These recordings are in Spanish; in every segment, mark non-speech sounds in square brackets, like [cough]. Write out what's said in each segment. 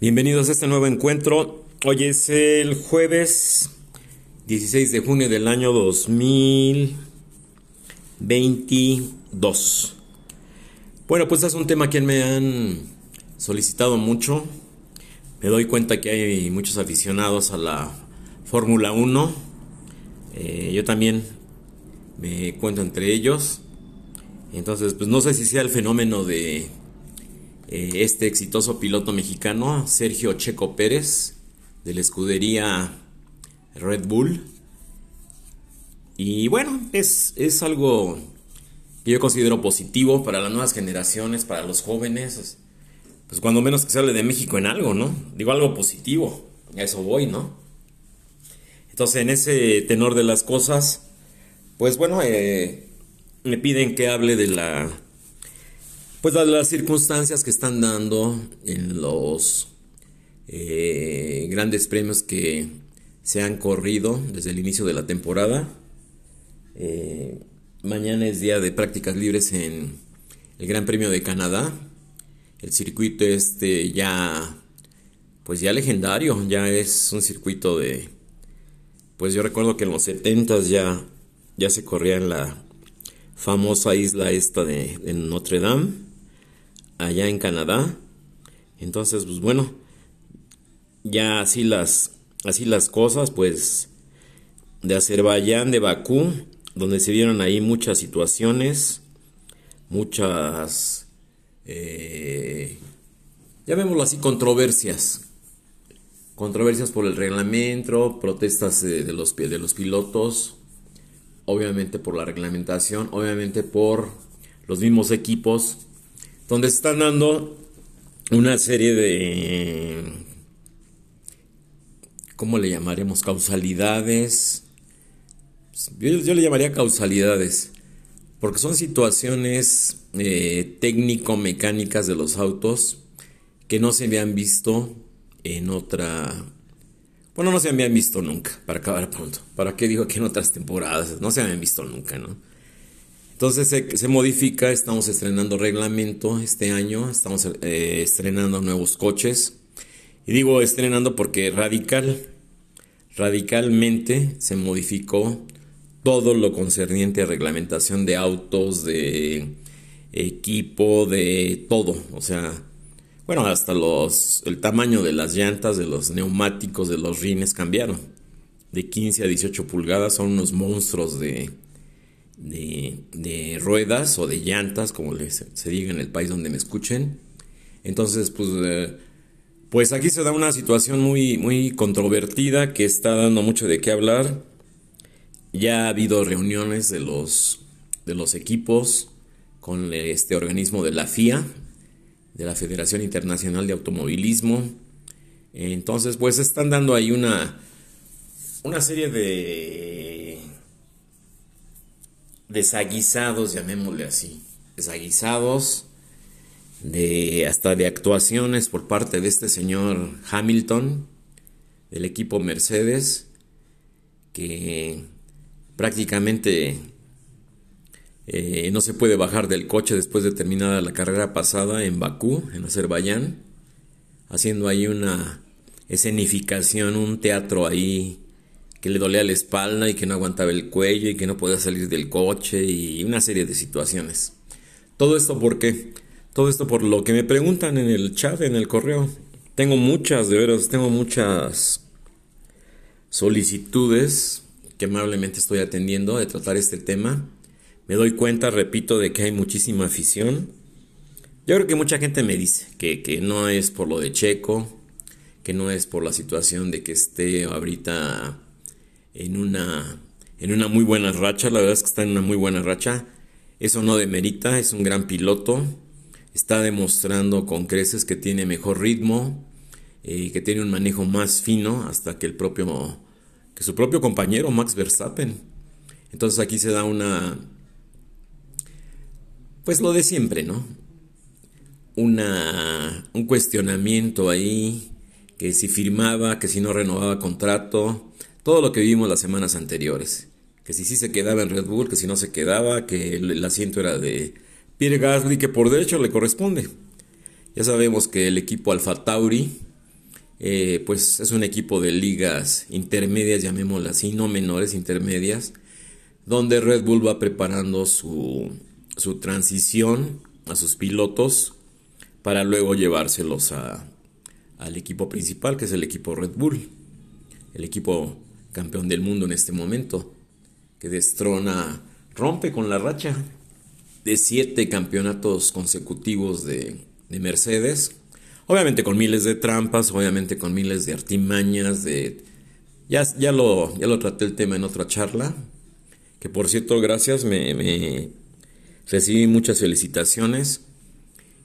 Bienvenidos a este nuevo encuentro. Hoy es el jueves 16 de junio del año 2022. Bueno, pues es un tema que me han solicitado mucho. Me doy cuenta que hay muchos aficionados a la Fórmula 1. Eh, yo también me cuento entre ellos. Entonces, pues no sé si sea el fenómeno de eh, este exitoso piloto mexicano, Sergio Checo Pérez, de la escudería Red Bull. Y bueno, es, es algo que yo considero positivo para las nuevas generaciones, para los jóvenes. Pues cuando menos que se hable de México en algo, ¿no? Digo algo positivo, a eso voy, ¿no? Entonces, en ese tenor de las cosas, pues bueno, eh, me piden que hable de la pues las circunstancias que están dando en los eh, grandes premios que se han corrido desde el inicio de la temporada. Eh, mañana es día de prácticas libres en el Gran Premio de Canadá. El circuito este ya, pues ya legendario, ya es un circuito de, pues yo recuerdo que en los 70 ya, ya se corría en la famosa isla esta de, de Notre Dame allá en Canadá. Entonces, pues bueno, ya así las, así las cosas, pues de Azerbaiyán, de Bakú, donde se vieron ahí muchas situaciones, muchas, eh, llamémoslo así, controversias. Controversias por el reglamento, protestas de, los, de los pilotos, obviamente por la reglamentación, obviamente por los mismos equipos donde están dando una serie de, ¿cómo le llamaremos? Causalidades. Yo, le llamaría causalidades, porque son situaciones eh, técnico-mecánicas de los autos que no se habían visto en otra... Bueno, no se habían visto nunca, para acabar pronto. ¿Para qué digo que en otras temporadas? No se habían visto nunca, ¿no? Entonces se, modifica, estamos estrenando reglamento este año, estamos eh, estrenando nuevos coches. Y digo estrenando porque radical, radicalmente se modificó todo lo concerniente a reglamentación de autos, de equipo, de todo. O sea, bueno, hasta los, el tamaño de las llantas, de los neumáticos, de los rines cambiaron. De 15 a 18 pulgadas son unos monstruos de, de, ruedas o de llantas, como les, se diga en el país donde me escuchen. Entonces, pues, eh, pues aquí se da una situación muy, muy controvertida que está dando mucho de qué hablar. Ya ha habido reuniones de los, de los equipos con este organismo de la FIA, de la Federación Internacional de Automovilismo. Entonces, pues están dando ahí una, una serie de desaguisados, llamémosle así, desaguisados de hasta de actuaciones por parte de este señor Hamilton del equipo Mercedes que prácticamente eh, no se puede bajar del coche después de terminada la carrera pasada en Bakú, en Azerbaiyán, haciendo ahí una escenificación, un teatro ahí que le dolía la espalda y que no aguantaba el cuello y que no podía salir del coche y una serie de situaciones. Todo esto por qué? Todo esto por lo que me preguntan en el chat, en el correo. Tengo muchas, de veras, tengo muchas solicitudes que amablemente estoy atendiendo de tratar este tema. Me doy cuenta, repito, de que hay muchísima afición. Yo creo que mucha gente me dice que, que no es por lo de Checo, que no es por la situación de que esté ahorita en una, en una muy buena racha, la verdad es que está en una muy buena racha. Eso no demerita, es un gran piloto, está demostrando con creces que tiene mejor ritmo, eh, que tiene un manejo más fino hasta que el propio, que su propio compañero Max Verstappen. Entonces aquí se da una, pues lo de siempre, ¿no? Una, un cuestionamiento ahí, que si firmaba, que si no renovaba contrato, todo lo que vimos las semanas anteriores. Que si sí se quedaba en Red Bull, que si no se quedaba, que el, asiento era de Pierre Gasly, que por derecho le corresponde. Ya sabemos que el equipo Alfa Tauri eh, pues es un equipo de ligas intermedias, llamémoslas así, no menores, intermedias, donde Red Bull va preparando su, su transición a sus pilotos para luego llevárselos a, al equipo principal, que es el equipo Red Bull, el equipo campeón del mundo en este momento, que destrona, rompe con la racha de siete campeonatos consecutivos de, de Mercedes, obviamente con miles de trampas, obviamente con miles de artimañas, de... Ya, ya, lo, ya lo traté el tema en otra charla, que por cierto, gracias, me, me recibí muchas felicitaciones.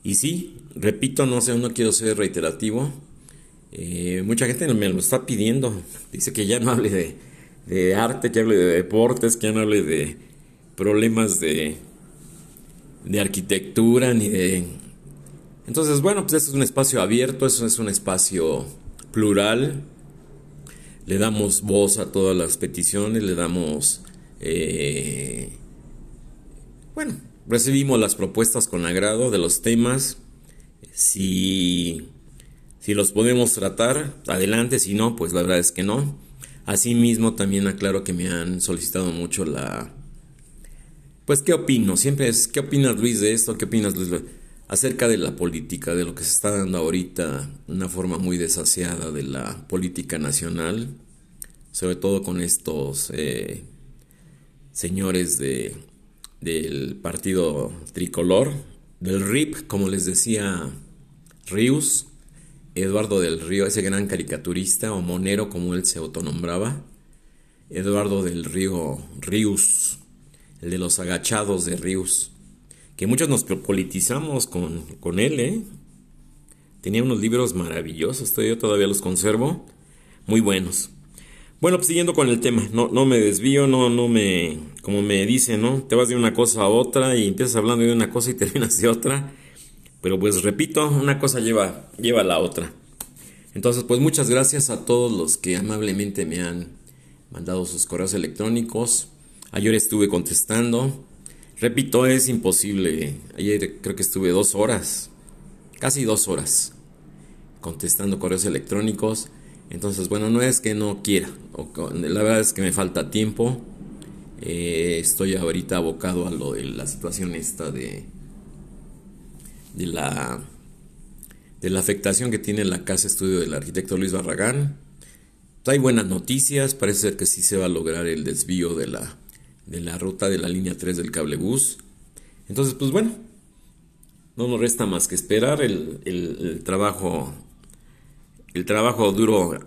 Y sí, repito, no sé, no quiero ser reiterativo. Eh, mucha gente me lo está pidiendo. Dice que ya no hable de, arte, que hable de deportes, que ya no hable de problemas de, de arquitectura ni de entonces, bueno, pues este es un espacio abierto, eso es un espacio plural. Le damos voz a todas las peticiones, le damos... Eh, bueno, recibimos las propuestas con agrado de los temas. Si, si los podemos tratar, adelante, si no, pues la verdad es que no. Asimismo, también aclaro que me han solicitado mucho la... Pues, ¿qué opino? Siempre es, ¿qué opinas Luis de esto? ¿Qué opinas Luis? acerca de la política, de lo que se está dando ahorita, una forma muy desaseada de la política nacional, sobre todo con estos eh, señores de, del partido tricolor, del RIP, como les decía Rius, Eduardo del Río, ese gran caricaturista o monero como él se autonombraba, Eduardo del Río Rius, el de los agachados de Rius que muchos nos politizamos con, con él, ¿eh? Tenía unos libros maravillosos, yo todavía los conservo, muy buenos. Bueno, pues siguiendo con el tema, no, no me desvío, no, no me, como me dicen, ¿no? Te vas de una cosa a otra y empiezas hablando de una cosa y [laughs] terminas de otra. Pero pues repito, una cosa lleva, lleva a la otra. Entonces, pues muchas gracias a todos los que amablemente me han mandado sus correos electrónicos. Ayer estuve contestando. Repito, es imposible. Ayer creo que estuve dos horas, casi dos horas, contestando correos electrónicos. Entonces, bueno, no es que no quiera, la verdad es que me falta tiempo. Eh, estoy ahorita abocado a lo de la situación esta de, de la de la afectación que tiene la casa estudio del arquitecto Luis Barragán. Hay buenas noticias, parece ser que sí se va a lograr el desvío de la de la ruta de la línea 3 del cablebús. Entonces, pues bueno, no nos resta más que esperar el, trabajo. El trabajo duro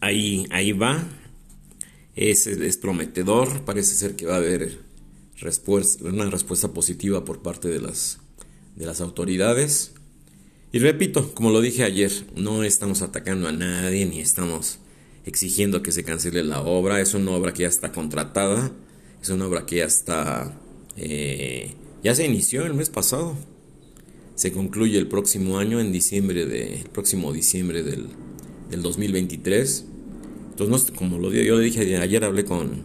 ahí, ahí va. Es, es, prometedor. Parece ser que va a haber respuesta, una respuesta positiva por parte de las, de las autoridades. Y repito, como lo dije ayer, no estamos atacando a nadie ni estamos exigiendo que se cancele la obra. Es una obra que ya está contratada es una obra que ya está, eh, ya se inició el mes pasado. Se concluye el próximo año, en diciembre de, el próximo diciembre del, del 2023. Entonces, como lo yo dije ayer, hablé con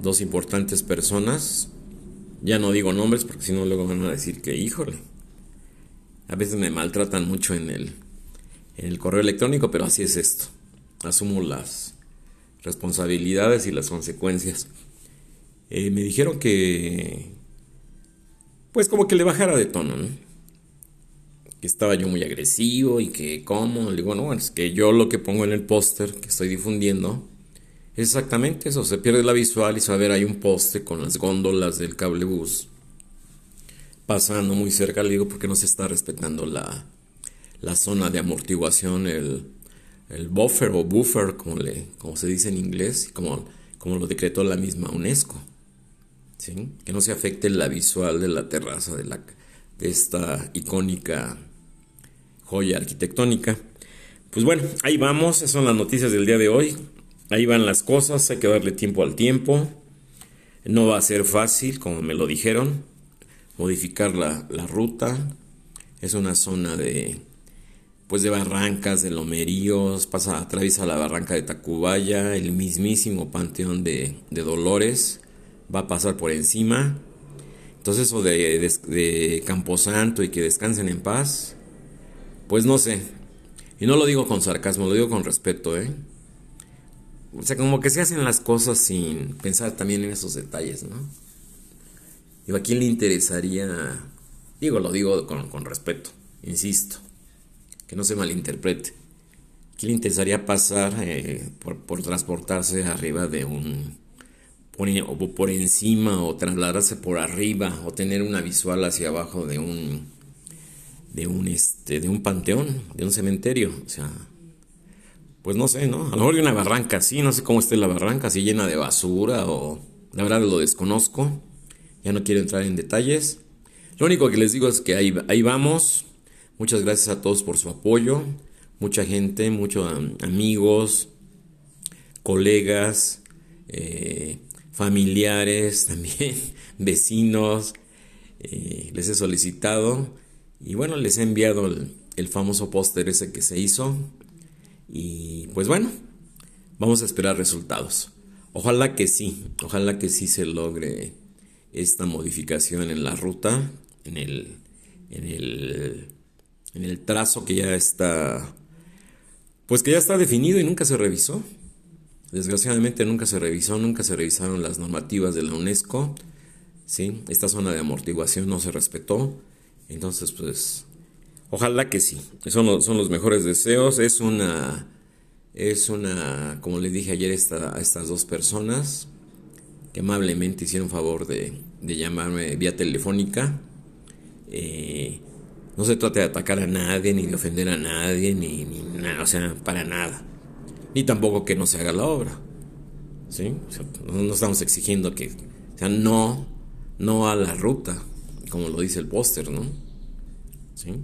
dos importantes personas. Ya no digo nombres porque si no luego van a decir que, híjole, a veces me maltratan mucho en el, en el correo electrónico, pero así es esto. Asumo las responsabilidades y las consecuencias. Eh, me dijeron que, pues como que le bajara de tono, ¿no? Que estaba yo muy agresivo y que, ¿cómo? Le digo, no, es que yo lo que pongo en el póster que estoy difundiendo exactamente eso, se pierde la visual y a ahí un póster con las góndolas del cable bus pasando muy cerca, le digo, porque no se está respetando la, la zona de amortiguación, el, el buffer o buffer, como, le, como se dice en inglés, como, como lo decretó la misma UNESCO que no se afecte la visual de la terraza de, la, de esta icónica joya arquitectónica. Pues bueno, ahí vamos, esas son las noticias del día de hoy. Ahí van las cosas, hay que darle tiempo al tiempo. No va a ser fácil, como me lo dijeron, modificar la, la ruta. Es una zona de, pues de barrancas, de lomeríos, pasa, atraviesa la barranca de Tacubaya, el mismísimo panteón de, de Dolores va a pasar por encima. Entonces eso de, de, Camposanto y que descansen en paz, pues no sé. Y no lo digo con sarcasmo, lo digo con respeto, ¿eh? O sea, como que se hacen las cosas sin pensar también en esos detalles, ¿no? Digo, ¿a quién le interesaría? Digo, lo digo con, respeto, insisto, que no se malinterprete. ¿Quién le interesaría pasar eh, por, transportarse arriba de un... Por, o por encima o trasladarse por arriba o tener una visual hacia abajo de un de un este de un panteón, de un cementerio, o sea, pues no sé, ¿no? A lo mejor de una barranca, sí, no sé cómo esté la barranca, si llena de basura o la verdad lo desconozco. Ya no quiero entrar en detalles. Lo único que les digo es que ahí, ahí vamos. Muchas gracias a todos por su apoyo. Mucha gente, muchos amigos, colegas, eh, familiares [laughs] también, vecinos. Eh, les he solicitado y bueno, les he enviado el, el famoso póster ese que se hizo. Y pues bueno, vamos a esperar resultados. Ojalá que sí, ojalá que sí se logre esta modificación en la ruta, en el, en el, en el trazo que ya está, pues que ya está definido y nunca se revisó. Desgraciadamente nunca se revisó, nunca se revisaron las normativas de la UNESCO. ¿sí? Esta zona de amortiguación no se respetó. Entonces, pues, ojalá que sí. Son los, son los mejores deseos. Es una, es una, como le dije ayer a estas dos personas, que amablemente hicieron favor de, llamarme vía telefónica. Eh, no se trata de atacar a nadie, ni de ofender a nadie, ni, nada, o sea, para nada. Ni tampoco que no se haga la obra. ¿Sí? no, estamos exigiendo que, o sea, no, no a la ruta, como lo dice el póster, ¿no? ¿Sí?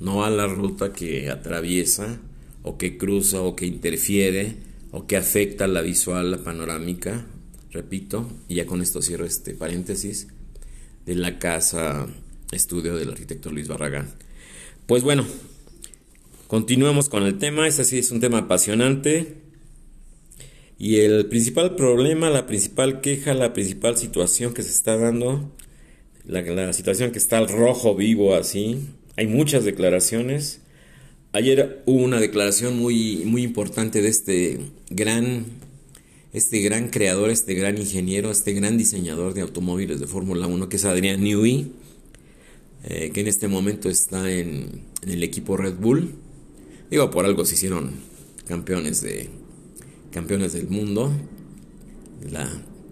No a la ruta que atraviesa, o que cruza, o que interfiere, o que afecta la visual, la panorámica repito, y ya con esto cierro este paréntesis, de la casa estudio del arquitecto Luis Barragán. Pues bueno, continuemos con el tema, este sí es un tema apasionante. Y el principal problema, la principal queja, la principal situación que se está dando, la, la situación que está al rojo vivo así, hay muchas declaraciones. Ayer hubo una declaración muy, muy importante de este gran este gran creador, este gran ingeniero, este gran diseñador de automóviles de Fórmula 1, que es Adrián Newey, eh, que en este momento está en, el equipo Red Bull. Digo, por algo se hicieron campeones, de, campeones del mundo. La,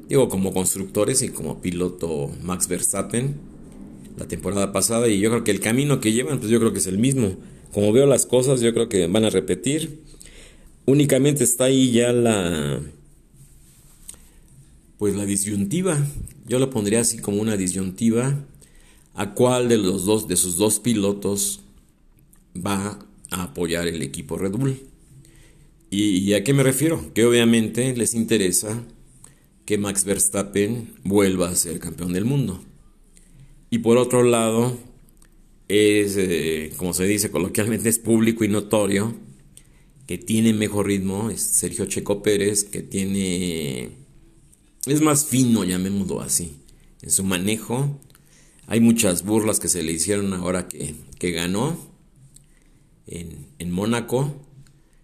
digo, como constructores y como piloto Max Verstappen la temporada pasada. Y yo creo que el camino que llevan, pues yo creo que es el mismo. Como veo las cosas, yo creo que van a repetir. Únicamente está ahí ya la pues la disyuntiva, yo lo pondría así como una disyuntiva, a cuál de los dos, de sus dos pilotos va a apoyar el equipo Red Bull. ¿Y, a qué me refiero? Que obviamente les interesa que Max Verstappen vuelva a ser campeón del mundo. Y por otro lado, es, eh, como se dice coloquialmente, es público y notorio que tiene mejor ritmo, es Sergio Checo Pérez, que tiene es más fino, llamémoslo así, en su manejo. Hay muchas burlas que se le hicieron ahora que, que ganó en, en Mónaco.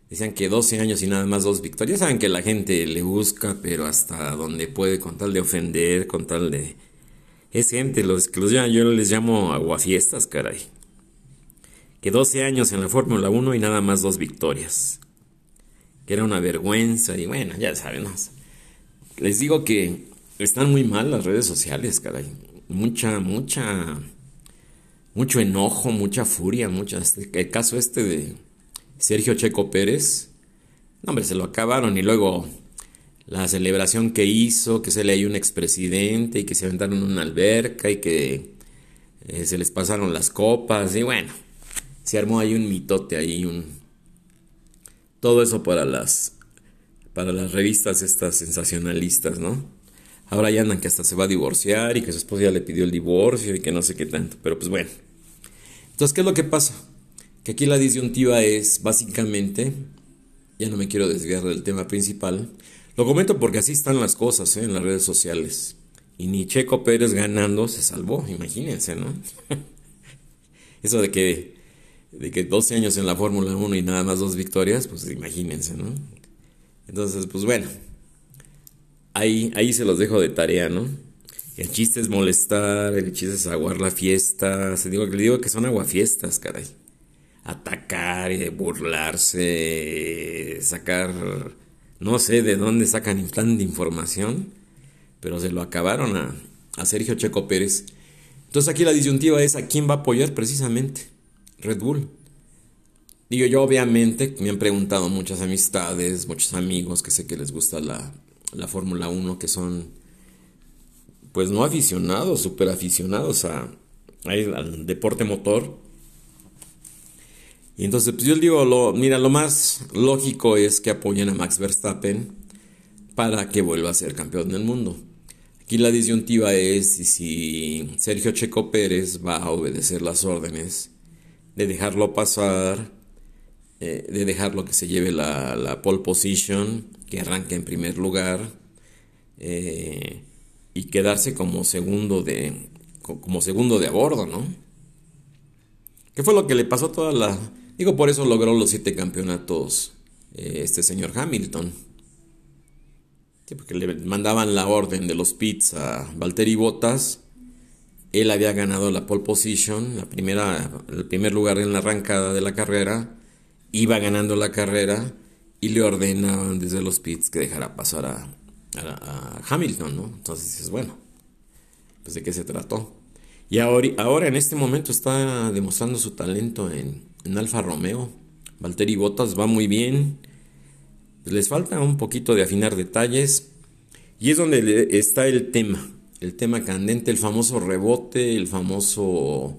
Decían que 12 años y nada más dos victorias. Saben que la gente le busca, pero hasta donde puede, con tal de ofender, con tal de... Es gente, los que los yo les llamo aguafiestas, caray. Que 12 años en la Fórmula 1 y nada más dos victorias. Que era una vergüenza y bueno, ya saben. Les digo que están muy mal las redes sociales, caray. Mucha, mucha, mucho enojo, mucha furia, mucha. Este, el caso este de Sergio Checo Pérez, no, hombre, se lo acabaron y luego la celebración que hizo, que se le dio un expresidente y que se aventaron en una alberca y que eh, se les pasaron las copas y bueno, se armó ahí un mitote ahí, un... Todo eso para las para las revistas estas sensacionalistas, ¿no? Ahora ya andan que hasta se va a divorciar y que su esposa ya le pidió el divorcio y que no sé qué tanto, pero pues bueno. Entonces, ¿qué es lo que pasa? Que aquí la disyuntiva es básicamente, ya no me quiero desviar del tema principal, lo comento porque así están las cosas ¿eh? en las redes sociales. Y ni Checo Pérez ganando se salvó, imagínense, ¿no? [laughs] Eso de que de que 12 años en la Fórmula 1 y nada más dos victorias, pues imagínense, ¿no? Entonces, pues bueno, ahí, ahí se los dejo de tarea, ¿no? El chiste es molestar, el chiste es aguar la fiesta. Se digo, le digo que son aguafiestas, caray. Atacar y burlarse, sacar, no sé de dónde sacan tanta información, pero se lo acabaron a, Sergio Checo Pérez. Entonces aquí la disyuntiva es a quién va a apoyar precisamente. Red Bull. Digo, yo obviamente me han preguntado muchas amistades, muchos amigos que sé que les gusta la, la Fórmula 1, que son, pues no aficionados, super aficionados a, al deporte motor. Y entonces, pues yo digo, lo, mira, lo más lógico es que apoyen a Max Verstappen para que vuelva a ser campeón del mundo. Aquí la disyuntiva es si Sergio Checo Pérez va a obedecer las órdenes de dejarlo pasar, eh, de dejarlo que se lleve la, la, pole position, que arranque en primer lugar eh, y quedarse como segundo de como segundo de a bordo, ¿no? ¿Qué fue lo que le pasó a toda la... Digo, por eso logró los siete campeonatos eh, este señor Hamilton. Sí, porque le mandaban la orden de los pits a Valtteri Bottas él había ganado la pole position, la primera, el primer lugar en la arrancada de la carrera, iba ganando la carrera y le ordenaban desde los pits que dejara pasar a, Hamilton, ¿no? Entonces dices, bueno, pues de qué se trató. Y ahora, ahora en este momento está demostrando su talento en, en Alfa Romeo. Valtteri Bottas va muy bien. Les falta un poquito de afinar detalles. Y es donde está el tema el tema candente, el famoso rebote, el famoso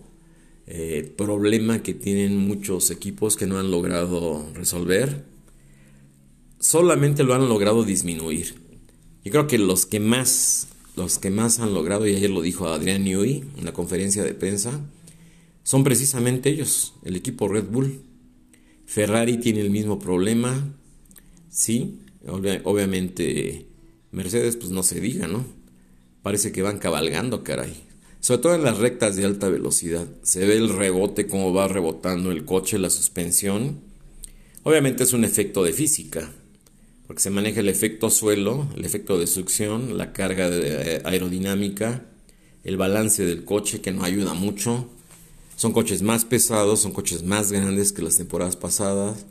eh, problema que tienen muchos equipos que no han logrado resolver, solamente lo han logrado disminuir. Yo creo que los que más, los que más han logrado, y ayer lo dijo Adrián Newey en la conferencia de prensa, son precisamente ellos, el equipo Red Bull. Ferrari tiene el mismo problema, sí, obviamente Mercedes pues no se diga, ¿no? parece que van cabalgando, caray. Sobre todo en las rectas de alta velocidad. Se ve el rebote, cómo va rebotando el coche, la suspensión. Obviamente es un efecto de física, porque se maneja el efecto suelo, el efecto de succión, la carga eh, aerodinámica, el balance del coche que no ayuda mucho. Son coches más pesados, son coches más grandes que las temporadas pasadas.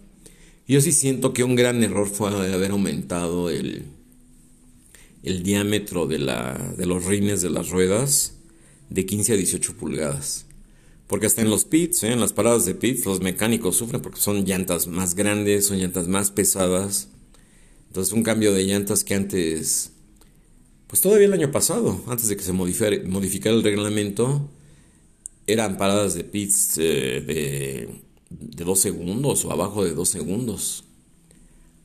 Yo sí siento que un gran error fue haber aumentado el, el diámetro de, la, de los rines de las ruedas de 15 a 18 pulgadas. Porque hasta en los pits, ¿eh? en las paradas de pits, los mecánicos sufren porque son llantas más grandes, son llantas más pesadas. Entonces un cambio de llantas que antes, pues todavía el año pasado, antes de que se modificara, el reglamento, eran paradas de pits eh, de, de 2 segundos o abajo de 2 segundos.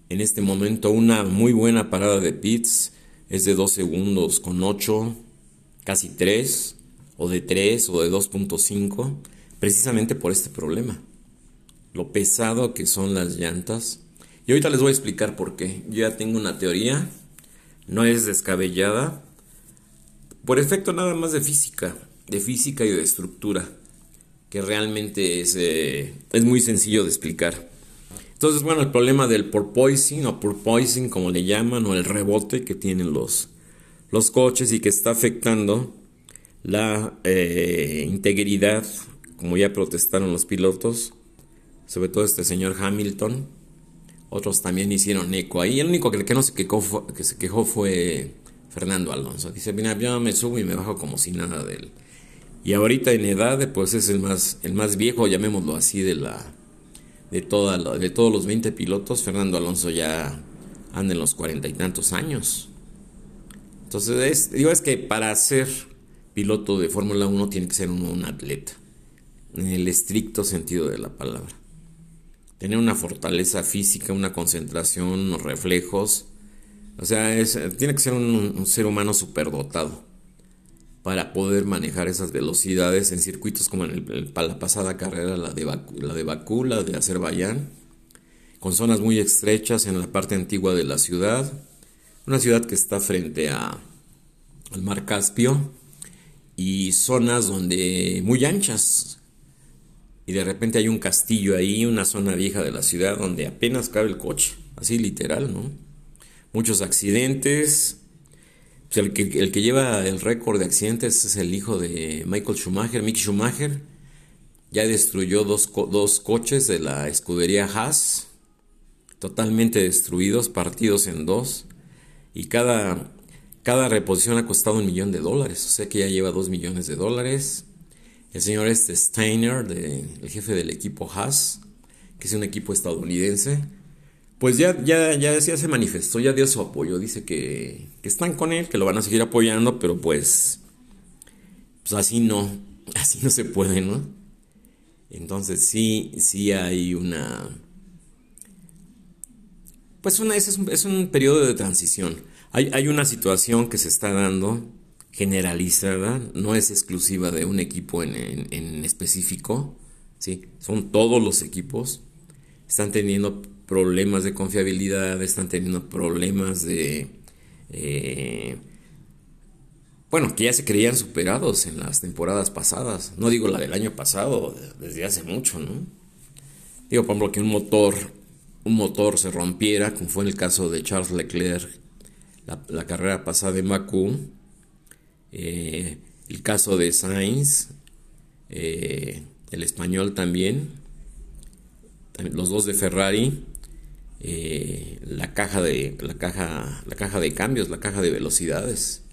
En este momento una muy buena parada de pits es de 2 segundos con 8, casi 3, o de 3 o de 2.5, precisamente por este problema. Lo pesado que son las llantas. Y ahorita les voy a explicar por qué. Yo ya tengo una teoría, no es descabellada, por efecto nada más de física, de física y de estructura, que realmente es, eh, es muy sencillo de explicar. Entonces, bueno, el problema del porpoising o porpoising, como le llaman, o el rebote que tienen los, los coches y que está afectando la eh, integridad, como ya protestaron los pilotos, sobre todo este señor Hamilton. Otros también hicieron eco ahí. El único que, que no se quejó fue, que se quejó fue Fernando Alonso. Dice, mira, yo me subo y me bajo como si nada de él. Y ahorita en edad, pues es el más, el más viejo, llamémoslo así, de la, de, de todos los 20 pilotos, Fernando Alonso ya anda en los cuarenta y tantos años. Entonces, es, digo, es que para ser piloto de Fórmula 1 tiene que ser un atleta, en el estricto sentido de la palabra. Tener una fortaleza física, una concentración, unos reflejos. O sea, es, tiene que ser un ser humano superdotado para poder manejar esas velocidades en circuitos como en el, la pasada carrera, la de, Bakú, la de Bakú, la de Azerbaiyán, con zonas muy estrechas en la parte antigua de la ciudad, una ciudad que está frente a, al mar Caspio y zonas donde muy anchas, y de repente hay un castillo ahí, una zona vieja de la ciudad donde apenas cabe el coche, así literal, ¿no? Muchos accidentes. Pues el, que, el que lleva el récord de accidentes es el hijo de Michael Schumacher, Mick Schumacher. Ya destruyó dos, dos coches de la escudería Haas, totalmente destruidos, partidos en dos. Y cada, cada reposición ha costado un millón de dólares, o sea que ya lleva dos millones de dólares. El señor este Steiner, de, el jefe del equipo Haas, que es un equipo estadounidense, pues ya, ya, ya, se manifestó, ya dio su apoyo, dice que, que, están con él, que lo van a seguir apoyando, pero pues, pues así no, [laughs] así no se puede, ¿no? Entonces sí, sí hay una... Pues una, es, un, es un periodo de transición. Hay, hay una situación que se está dando generalizada, no es exclusiva de un equipo en, en, específico, ¿sí? son todos los equipos, están teniendo problemas de confiabilidad, están teniendo problemas de... Eh, bueno, que ya se creían superados en las temporadas pasadas, no digo la del año pasado, desde hace mucho, ¿no? Digo, por ejemplo, que un motor, un motor se rompiera, como fue en el caso de Charles Leclerc, la, carrera pasada en Bakú, eh, el caso de Sainz, eh, el español también, los dos de Ferrari, eh, la caja de la caja la caja de cambios, la caja de velocidades,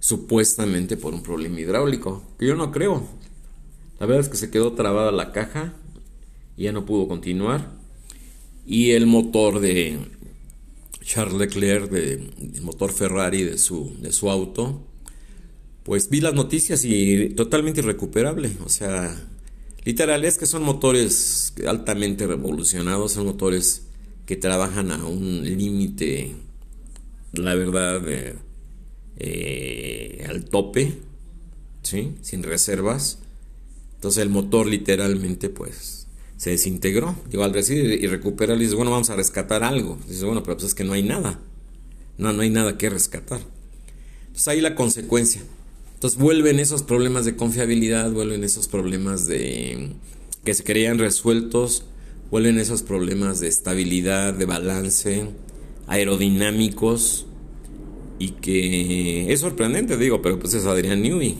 supuestamente por un problema hidráulico, que yo no creo. La verdad es que se quedó trabada la caja y ya no pudo continuar. Y el motor de Charles Leclerc, de, motor Ferrari de su, de su auto, pues vi las noticias y totalmente irrecuperable. O sea, literal es que son motores altamente revolucionados, son motores que trabajan a un límite, la verdad, eh, al tope, ¿sí? sin reservas. Entonces el motor literalmente pues se desintegró. Llegó al recibir y recupera y dice, bueno, vamos a rescatar algo. Dice, bueno, pero pues es que no hay nada. No, no hay nada que rescatar. Entonces ahí la consecuencia. Entonces vuelven esos problemas de confiabilidad, vuelven esos problemas de que se creían resueltos, vuelven esos problemas de estabilidad, de balance, aerodinámicos y que es sorprendente, digo, pero pues es Adrián Newey.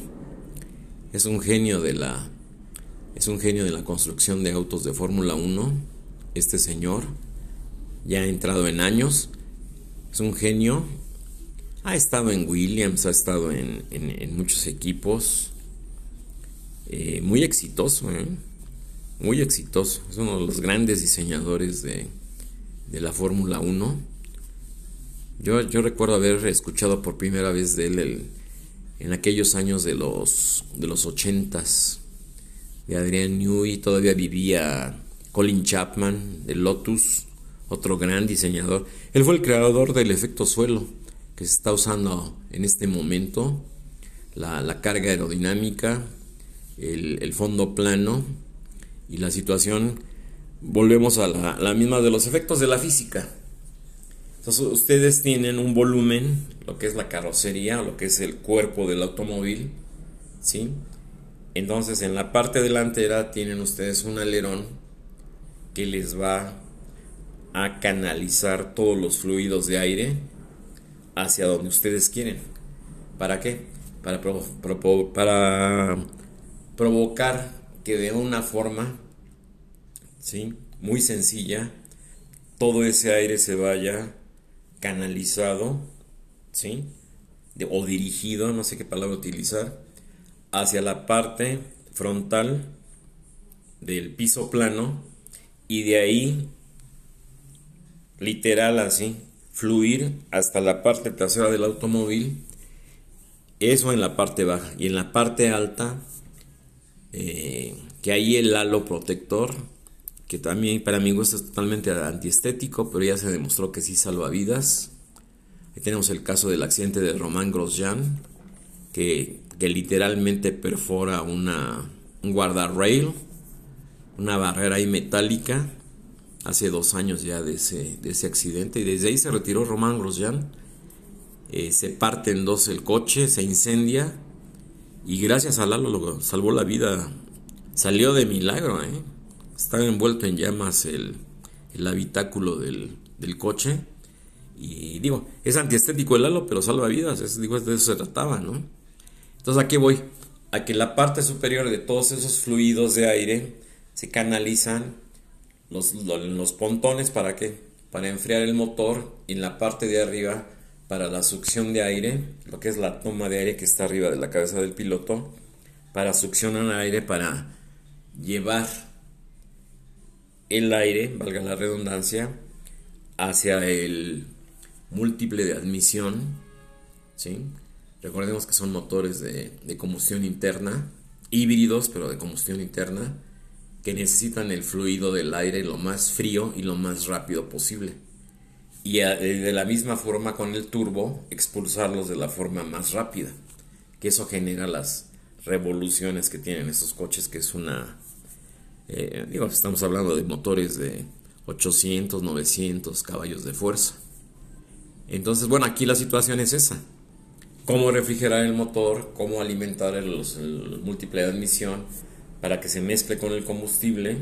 Es un genio de la es un genio de la construcción de autos de Fórmula 1, este señor ya ha entrado en años, es un genio ha estado en Williams, ha estado en, muchos equipos. Eh, muy exitoso, ¿eh? Muy exitoso. Es uno de los grandes diseñadores de, la Fórmula 1. Yo, yo, recuerdo haber escuchado por primera vez de él en aquellos años de los, de los 80s. De Adrian Newey todavía vivía Colin Chapman de Lotus, otro gran diseñador. Él fue el creador del efecto suelo que se está usando en este momento, la, carga aerodinámica, el, fondo plano y la situación, volvemos a la, misma de los efectos de la física. Entonces ustedes tienen un volumen, lo que es la carrocería, lo que es el cuerpo del automóvil, ¿sí? Entonces en la parte delantera tienen ustedes un alerón que les va a canalizar todos los fluidos de aire hacia donde ustedes quieren. ¿Para qué? Para, para provocar que de una forma ¿sí? muy sencilla todo ese aire se vaya canalizado ¿sí? o dirigido, no sé qué palabra utilizar, hacia la parte frontal del piso plano y de ahí literal así fluir hasta la parte trasera del automóvil, eso en la parte baja y en la parte alta, eh, que ahí el halo protector, que también para mi gusto es totalmente antiestético, pero ya se demostró que sí salva vidas. Tenemos el caso del accidente de Román Grosjean, que, que literalmente perfora una, un guardarrail, una barrera ahí metálica, hace dos años ya de ese, de ese accidente y desde ahí se retiró Román Grosjean. Eh, se parte en dos el coche, se incendia y gracias a Lalo lo salvó la vida. Salió de milagro, ¿eh? está envuelto en llamas el, habitáculo del, coche. Y digo, es antiestético el halo, pero salva vidas. Es, digo, de eso se trataba, ¿no? Entonces, ¿a qué voy? A que la parte superior de todos esos fluidos de aire se canalizan los, los pontones para qué? Para enfriar el motor y en la parte de arriba para la succión de aire, lo que es la toma de aire que está arriba de la cabeza del piloto, para succionar aire, para llevar el aire, valga la redundancia, hacia el múltiple de admisión. ¿sí? Recordemos que son motores de, de combustión interna, híbridos, pero de combustión interna, que necesitan el fluido del aire lo más frío y lo más rápido posible y eh, de la misma forma con el turbo expulsarlos de la forma más rápida, que eso genera las revoluciones que tienen estos coches, que es una, eh, digo, estamos hablando de motores de 800, 900 caballos de fuerza. Entonces, bueno, aquí la situación es esa. Cómo refrigerar el motor, cómo alimentar el, el múltiple de admisión para que se mezcle con el combustible,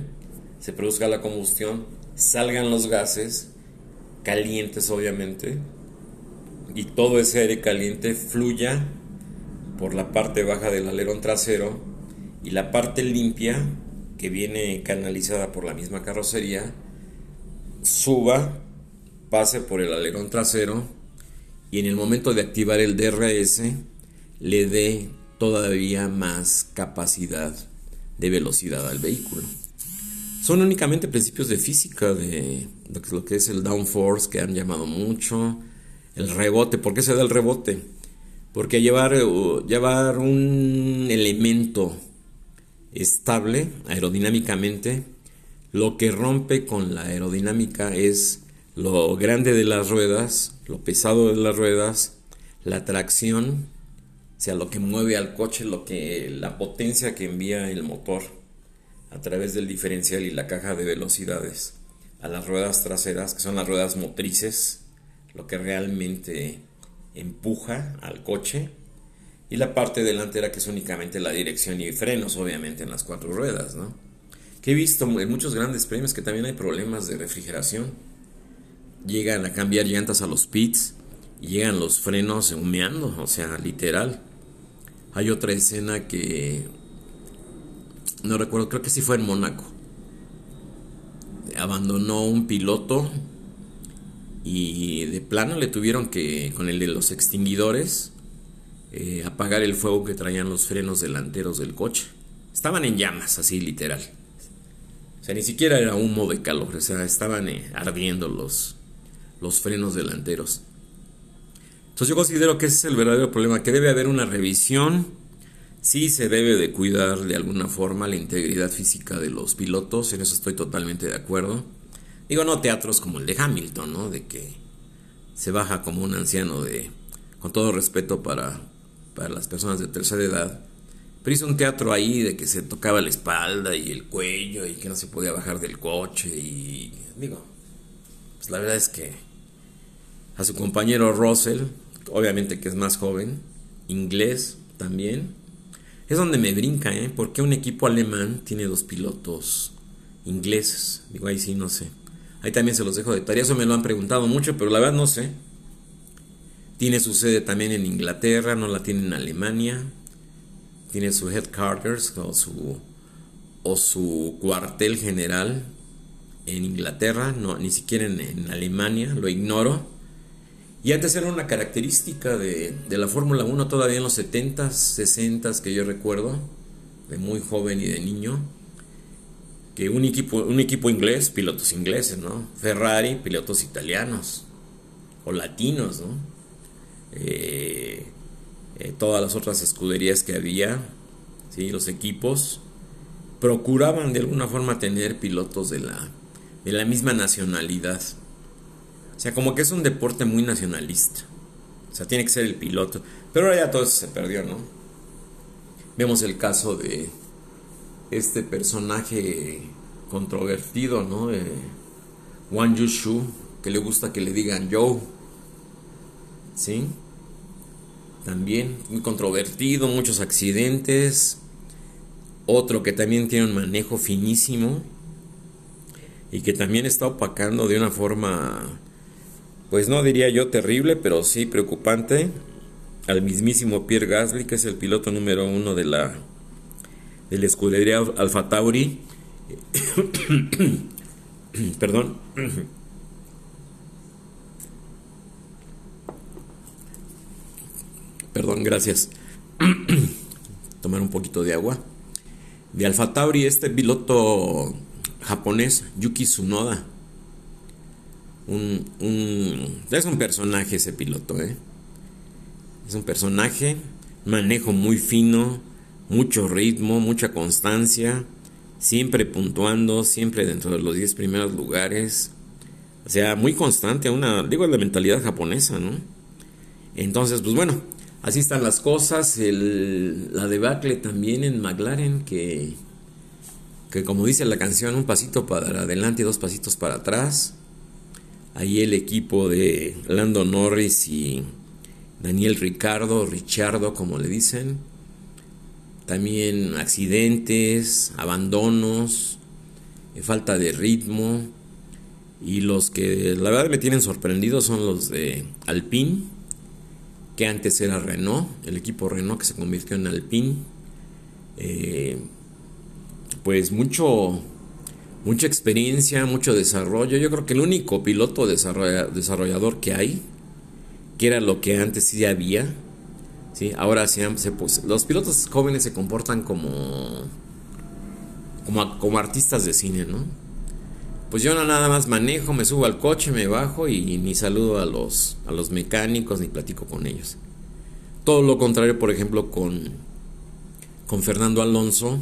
se produzca la combustión, salgan los gases calientes obviamente, y todo ese aire caliente fluya por la parte baja del alerón trasero y la parte limpia que viene canalizada por la misma carrocería suba, pase por el alerón trasero y en el momento de activar el DRS le dé todavía más capacidad de velocidad al vehículo son únicamente principios de física, de lo que es el downforce, que han llamado mucho, el rebote. ¿Por qué se da el rebote? Porque llevar, eh, llevar un elemento estable aerodinámicamente, lo que rompe con la aerodinámica es lo grande de las ruedas, lo pesado de las ruedas, la tracción, o sea, lo que mueve al coche, lo que la potencia que envía el motor a través del diferencial y la caja de velocidades a las ruedas traseras, que son las ruedas motrices, lo que realmente empuja al coche, y la parte delantera que es únicamente la dirección y frenos, obviamente en las cuatro ruedas, ¿no? Que he visto en muchos grandes premios que también hay problemas de refrigeración. Llegan a cambiar llantas a los pits llegan los frenos humeando, o sea, literal. Hay otra escena que no recuerdo, creo que sí fue en Mónaco. Abandonó un piloto y de plano le tuvieron que, con el de los extinguidores, eh, apagar el fuego que traían los frenos delanteros del coche. Estaban en llamas, así literal. O sea, ni siquiera era humo de calor, o sea, estaban eh, ardiendo los, los frenos delanteros. Entonces yo considero que ese es el verdadero problema, que debe haber una revisión Sí se debe de cuidar de alguna forma la integridad física de los pilotos, en eso estoy totalmente de acuerdo. Digo, no teatros como el de Hamilton, ¿no? De que se baja como un anciano de, con todo respeto para, para las personas de tercera edad, pero hizo un teatro ahí de que se tocaba la espalda y el cuello y que no se podía bajar del coche y digo, pues la verdad es que a su compañero Russell, obviamente que es más joven, inglés también, es donde me brinca, ¿eh? Porque un equipo alemán tiene dos pilotos ingleses? Digo, ahí sí, no sé. Ahí también se los dejo de tarea. Eso me lo han preguntado mucho, pero la verdad no sé. Tiene su sede también en Inglaterra, no la tiene en Alemania. Tiene su headquarters o su, o su cuartel general en Inglaterra, no, ni siquiera en Alemania, lo ignoro. Y antes era una característica de, la Fórmula 1 todavía en los 70s, 60s que yo recuerdo, de muy joven y de niño, que un equipo, un equipo inglés, pilotos ingleses, ¿no? Ferrari, pilotos italianos o latinos, ¿no? Eh, eh, todas las otras escuderías que había, ¿sí? los equipos, procuraban de alguna forma tener pilotos de la, de la misma nacionalidad. Sea, como que es un deporte muy nacionalista. O sea, tiene que ser el piloto. Pero ahora ya todo eso se perdió, ¿no? Vemos el caso de este personaje controvertido, ¿no? De Wang Yushu, que le gusta que le digan Joe. ¿Sí? También muy controvertido, muchos accidentes. Otro que también tiene un manejo finísimo, y que también está opacando de una forma, pues no diría yo terrible, pero sí preocupante al mismísimo Pierre Gasly, que es el piloto número uno de la, de la escudería Alfa Tauri. [coughs] Perdón. [coughs] Perdón, gracias. [coughs] Tomar un poquito de agua. De Alfa Tauri, este piloto japonés, Yuki Tsunoda. Un, un, es un personaje ese piloto, ¿eh? Es un personaje, manejo muy fino, mucho ritmo, mucha constancia, siempre puntuando, siempre dentro de los 10 primeros lugares. O sea, muy constante, una, digo, la mentalidad japonesa. Entonces, pues bueno, así están las cosas. El, la debacle también en McLaren, que que como dice la canción, un pasito para adelante y dos pasitos para atrás. Ahí el equipo de Lando Norris y Daniel Ricardo, Richardo como le dicen. También accidentes, abandonos, eh, falta de ritmo. Y los que la verdad me tienen sorprendido son los de Alpine, que antes era Renault, el equipo Renault que se convirtió en Alpine. Eh, pues mucho, mucha experiencia, mucho desarrollo. Yo creo que el único piloto desarrollador que hay, que era lo que antes sí había, ¿sí? ahora se, los pilotos jóvenes se comportan como, como, como artistas de cine, ¿no? Pues yo nada más manejo, me subo al coche, me bajo y ni saludo a los, a los mecánicos ni platico con ellos. Todo lo contrario, por ejemplo, con, con Fernando Alonso,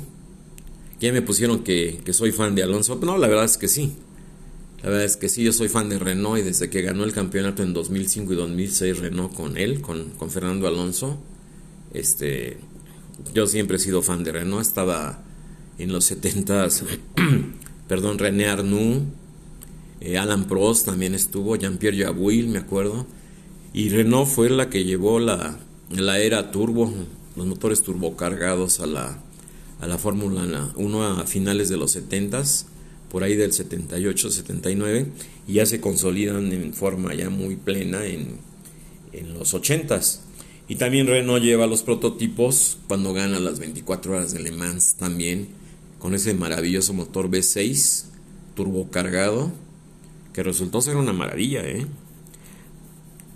ya me pusieron que, soy fan de Alonso. No, la verdad es que sí. La verdad es que sí, yo soy fan de Renault y desde que ganó el campeonato en 2005 y 2006 Renault con él, con, con Fernando Alonso, este, yo siempre he sido fan de Renault. Estaba en los 70s, [clears throat] perdón, René Arnoux, eh, Alan Prost también estuvo, Jean-Pierre Jabouille, me acuerdo. Y Renault fue la que llevó la, la era turbo, los motores turbocargados a la, a la Fórmula 1 a finales de los 70 por ahí del 78, 79, y ya se consolidan en forma ya muy plena en, en los 80 Y también Renault lleva los prototipos cuando gana las 24 horas de Le Mans también, con ese maravilloso motor V6 turbocargado, que resultó ser una maravilla, ¿eh?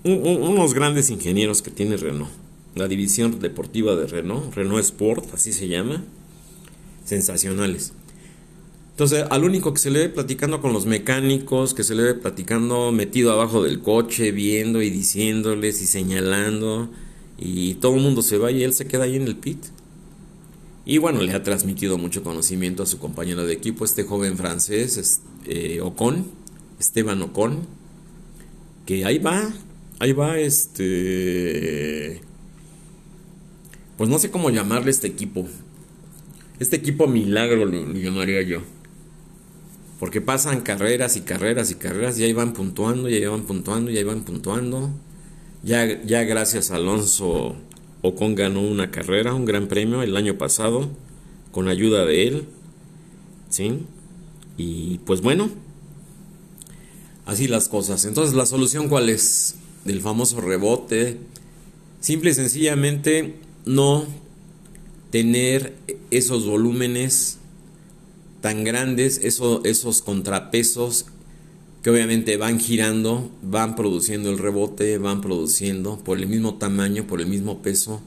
unos grandes ingenieros que tiene Renault. La división deportiva de Renault, Renault Sport, así se llama sensacionales. Entonces, al único que se le ve platicando con los mecánicos, que se le ve platicando metido abajo del coche, viendo y diciéndoles y señalando, y todo el mundo se va y él se queda ahí en el pit. Y bueno, le ha transmitido mucho conocimiento a su compañero de equipo, este joven francés, eh, Ocon, Esteban Ocon, que ahí va, ahí va este... Pues no sé cómo llamarle este equipo. Este equipo milagro lo, llamaría yo. Porque pasan carreras y carreras y carreras y ahí van puntuando, y ahí van puntuando, y ahí van puntuando. Ya, ya gracias a Alonso Ocon ganó una carrera, un gran premio el año pasado, con ayuda de él. ¿Sí? Y pues bueno, así las cosas. Entonces, ¿la solución cuál es? Del famoso rebote. Simple y sencillamente no tener esos volúmenes tan grandes, esos contrapesos que obviamente van girando, van produciendo el rebote, van produciendo por el mismo tamaño, por el mismo peso,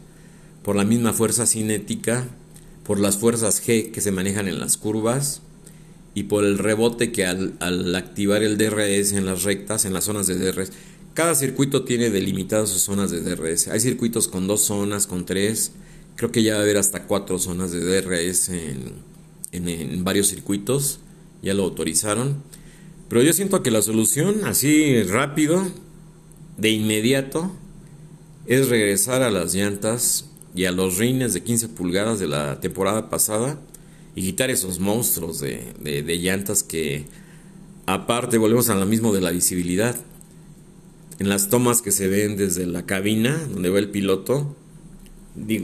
por la misma fuerza cinética, por las fuerzas G que se manejan en las curvas y por el rebote que al, al activar el DRS en las rectas, en las zonas de DRS, cada circuito tiene delimitadas sus zonas de DRS. Hay circuitos con dos zonas, con tres, Creo que ya va a haber hasta cuatro zonas de DRS en, en, varios circuitos. Ya lo autorizaron. Pero yo siento que la solución, así rápido, de inmediato, es regresar a las llantas y a los rines de 15 pulgadas de la temporada pasada y quitar esos monstruos de, de, de, llantas que aparte volvemos a lo mismo de la visibilidad. En las tomas que se ven desde la cabina donde va el piloto,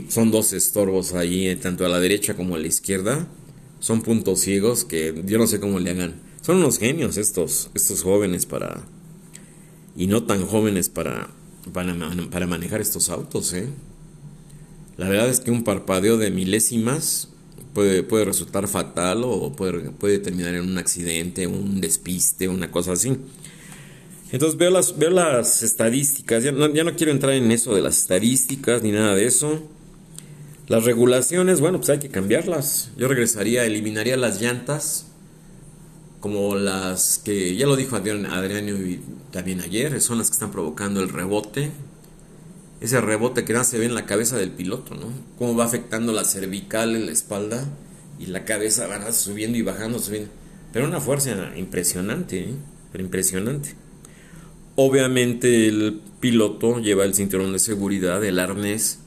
son dos estorbos ahí, eh, tanto a la derecha como a la izquierda. Son puntos ciegos que yo no sé cómo le hagan Son unos genios estos, estos jóvenes para... Y no tan jóvenes para, para, para manejar estos autos, ¿eh? La verdad es que un parpadeo de milésimas puede, puede resultar fatal o puede, puede terminar en un accidente, un despiste, una cosa así. Entonces veo las, veo las estadísticas, ya no, quiero entrar en eso de las estadísticas ni nada de eso. Las regulaciones, bueno, pues hay que cambiarlas. Yo regresaría, eliminaría las llantas, como las que ya lo dijo Adrián, Adrián y también ayer, son las que están provocando el rebote, ese rebote que se ve en la cabeza del piloto, ¿no? Cómo va afectando la cervical, la espalda y la cabeza van subiendo y bajando, subiendo. Pero una fuerza impresionante, ¿eh? Pero impresionante. Obviamente el piloto lleva el cinturón de seguridad, el arnés,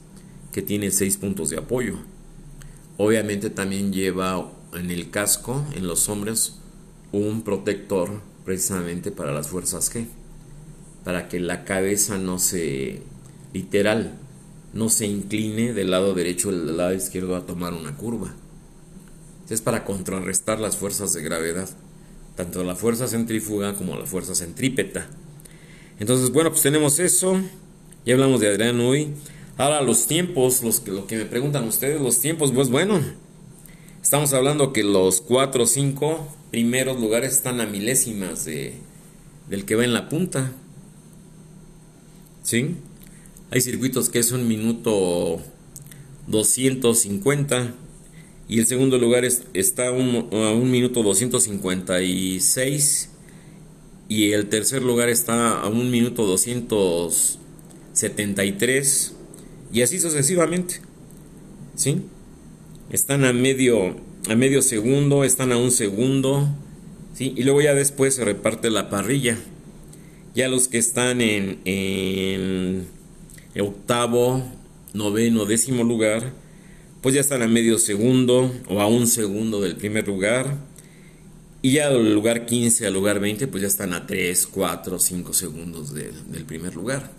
que tiene seis puntos de apoyo. Obviamente también lleva en el casco, en los hombres, un protector precisamente para las fuerzas G, para que la cabeza no se literal, no se incline del lado derecho del lado izquierdo a tomar una curva. Es para contrarrestar las fuerzas de gravedad, tanto la fuerza centrífuga como la fuerza centrípeta. Entonces, bueno, pues tenemos eso. Ya hablamos de Adrián hoy. Ahora los tiempos, los que, lo que me preguntan ustedes, los tiempos, pues bueno, estamos hablando que los 4 o 5 primeros lugares están a milésimas de, del que va en la punta. ¿Sí? Hay circuitos que es un minuto 250 y el segundo lugar está a un minuto 256 y el tercer lugar está a un minuto 273 y así sucesivamente. ¿Sí? Están a medio a medio segundo, están a un segundo, ¿sí? Y luego ya después se reparte la parrilla. Ya los que están en, en octavo, noveno, décimo lugar, pues ya están a medio segundo o a un segundo del primer lugar. Y ya del lugar 15 al lugar 20, pues ya están a 3, 4, 5 segundos del primer lugar.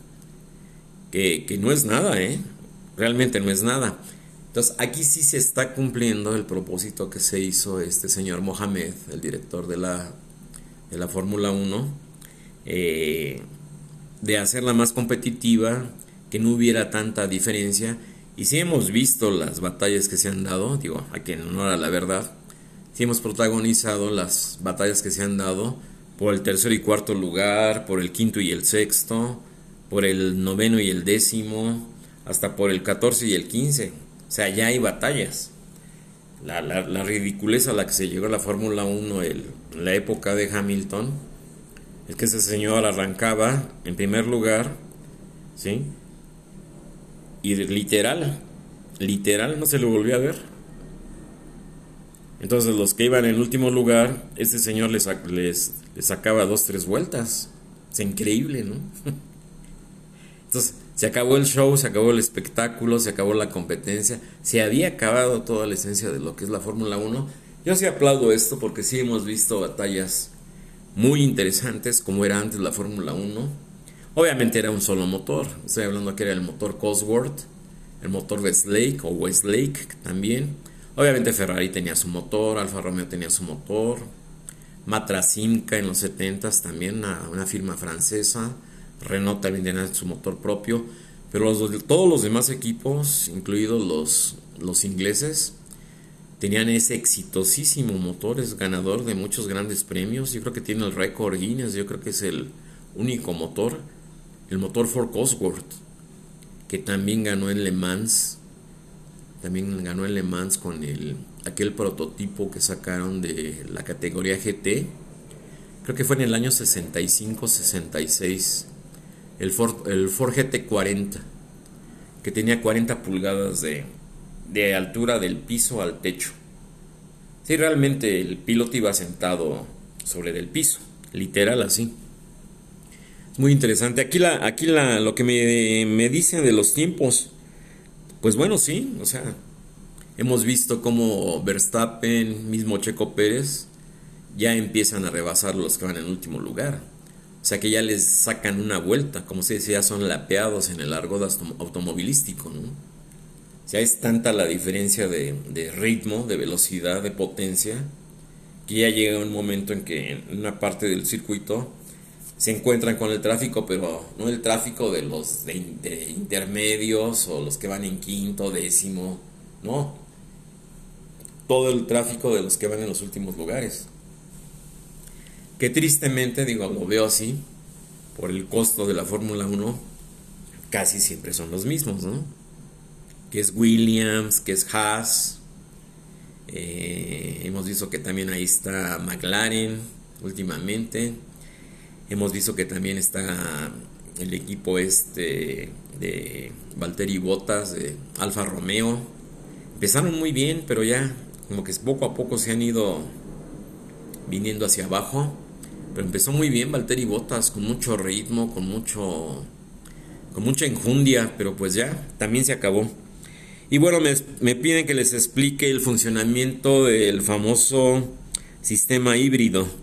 Que, que, no es nada, ¿eh? Realmente no es nada. Entonces aquí sí se está cumpliendo el propósito que se hizo este señor Mohamed, el director de la, de la Fórmula 1, eh, de hacerla más competitiva, que no hubiera tanta diferencia. Y si hemos visto las batallas que se han dado, digo, aquí en honor a la verdad, si hemos protagonizado las batallas que se han dado por el tercer y cuarto lugar, por el quinto y el sexto, por el noveno y el décimo, hasta por el catorce y el quince. O sea, ya hay batallas. La, la, ridiculez a la que se llegó la Fórmula 1 en la época de Hamilton es que ese señor arrancaba en primer lugar, ¿sí? Y literal, literal no se lo volvió a ver. Entonces los que iban en último lugar, este señor les, les, sacaba dos, tres vueltas. Es increíble, ¿no? [laughs] Entonces se acabó el show, se acabó el espectáculo, se acabó la competencia, se había acabado toda la esencia de lo que es la Fórmula 1. Yo sí aplaudo esto porque sí hemos visto batallas muy interesantes como era antes la Fórmula 1 Obviamente era un solo motor, estoy hablando que era el motor Cosworth, el motor Westlake o Westlake también. Obviamente Ferrari tenía su motor, Alfa Romeo tenía su motor, Matra Simca en los 70s también, una, firma francesa, Renault también tenía su motor propio, pero todos los demás equipos, incluidos los, los ingleses, tenían ese exitosísimo motor, es ganador de muchos grandes premios, yo creo que tiene el récord Guinness, yo creo que es el único motor el motor Ford Cosworth, que también ganó en Le Mans, también ganó en Le Mans con el, aquel prototipo que sacaron de la categoría GT, creo que fue en el año 65-66, el Ford, el Ford GT40, que tenía 40 pulgadas de, de altura del piso al techo. Sí, realmente el piloto iba sentado sobre el piso, literal así muy interesante. Aquí, la, aquí la, lo que me, me dicen de los tiempos, pues bueno, sí, o sea, hemos visto como Verstappen, mismo Checo Pérez, ya empiezan a rebasar los que van en último lugar. O sea que ya les sacan una vuelta, como se decía, son lapeados en el argot automovilístico, ¿no? O sea, es tanta la diferencia de, de ritmo, de velocidad, de potencia, que ya llega un momento en que en una parte del circuito se encuentran con el tráfico, pero no el tráfico de los de, intermedios o los que van en quinto, décimo, no. Todo el tráfico de los que van en los últimos lugares. Que tristemente, digo, lo veo así, por el costo de la Fórmula 1, casi siempre son los mismos, ¿no? Que es Williams, que es Haas. Eh, hemos visto que también ahí está McLaren últimamente Hemos visto que también está el equipo este de Valtteri Bottas, de Alfa Romeo. Empezaron muy bien, pero ya como que poco a poco se han ido viniendo hacia abajo. Pero empezó muy bien Valtteri Bottas, con mucho ritmo, con mucho con mucha enjundia, pero pues ya también se acabó. Y bueno, me, me piden que les explique el funcionamiento del famoso sistema híbrido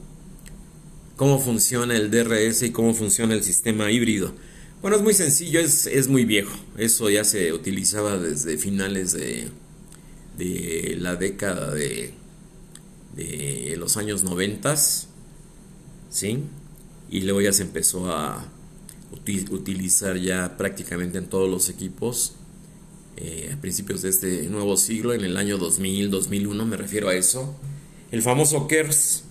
cómo funciona el DRS y cómo funciona el sistema híbrido. Bueno, es muy sencillo, es, muy viejo. Eso ya se utilizaba desde finales de, de la década de, de los años 90, ¿sí? Y luego ya se empezó a utilizar ya prácticamente en todos los equipos eh, a principios de este nuevo siglo, en el año 2000, 2001, me refiero a eso. El famoso KERS,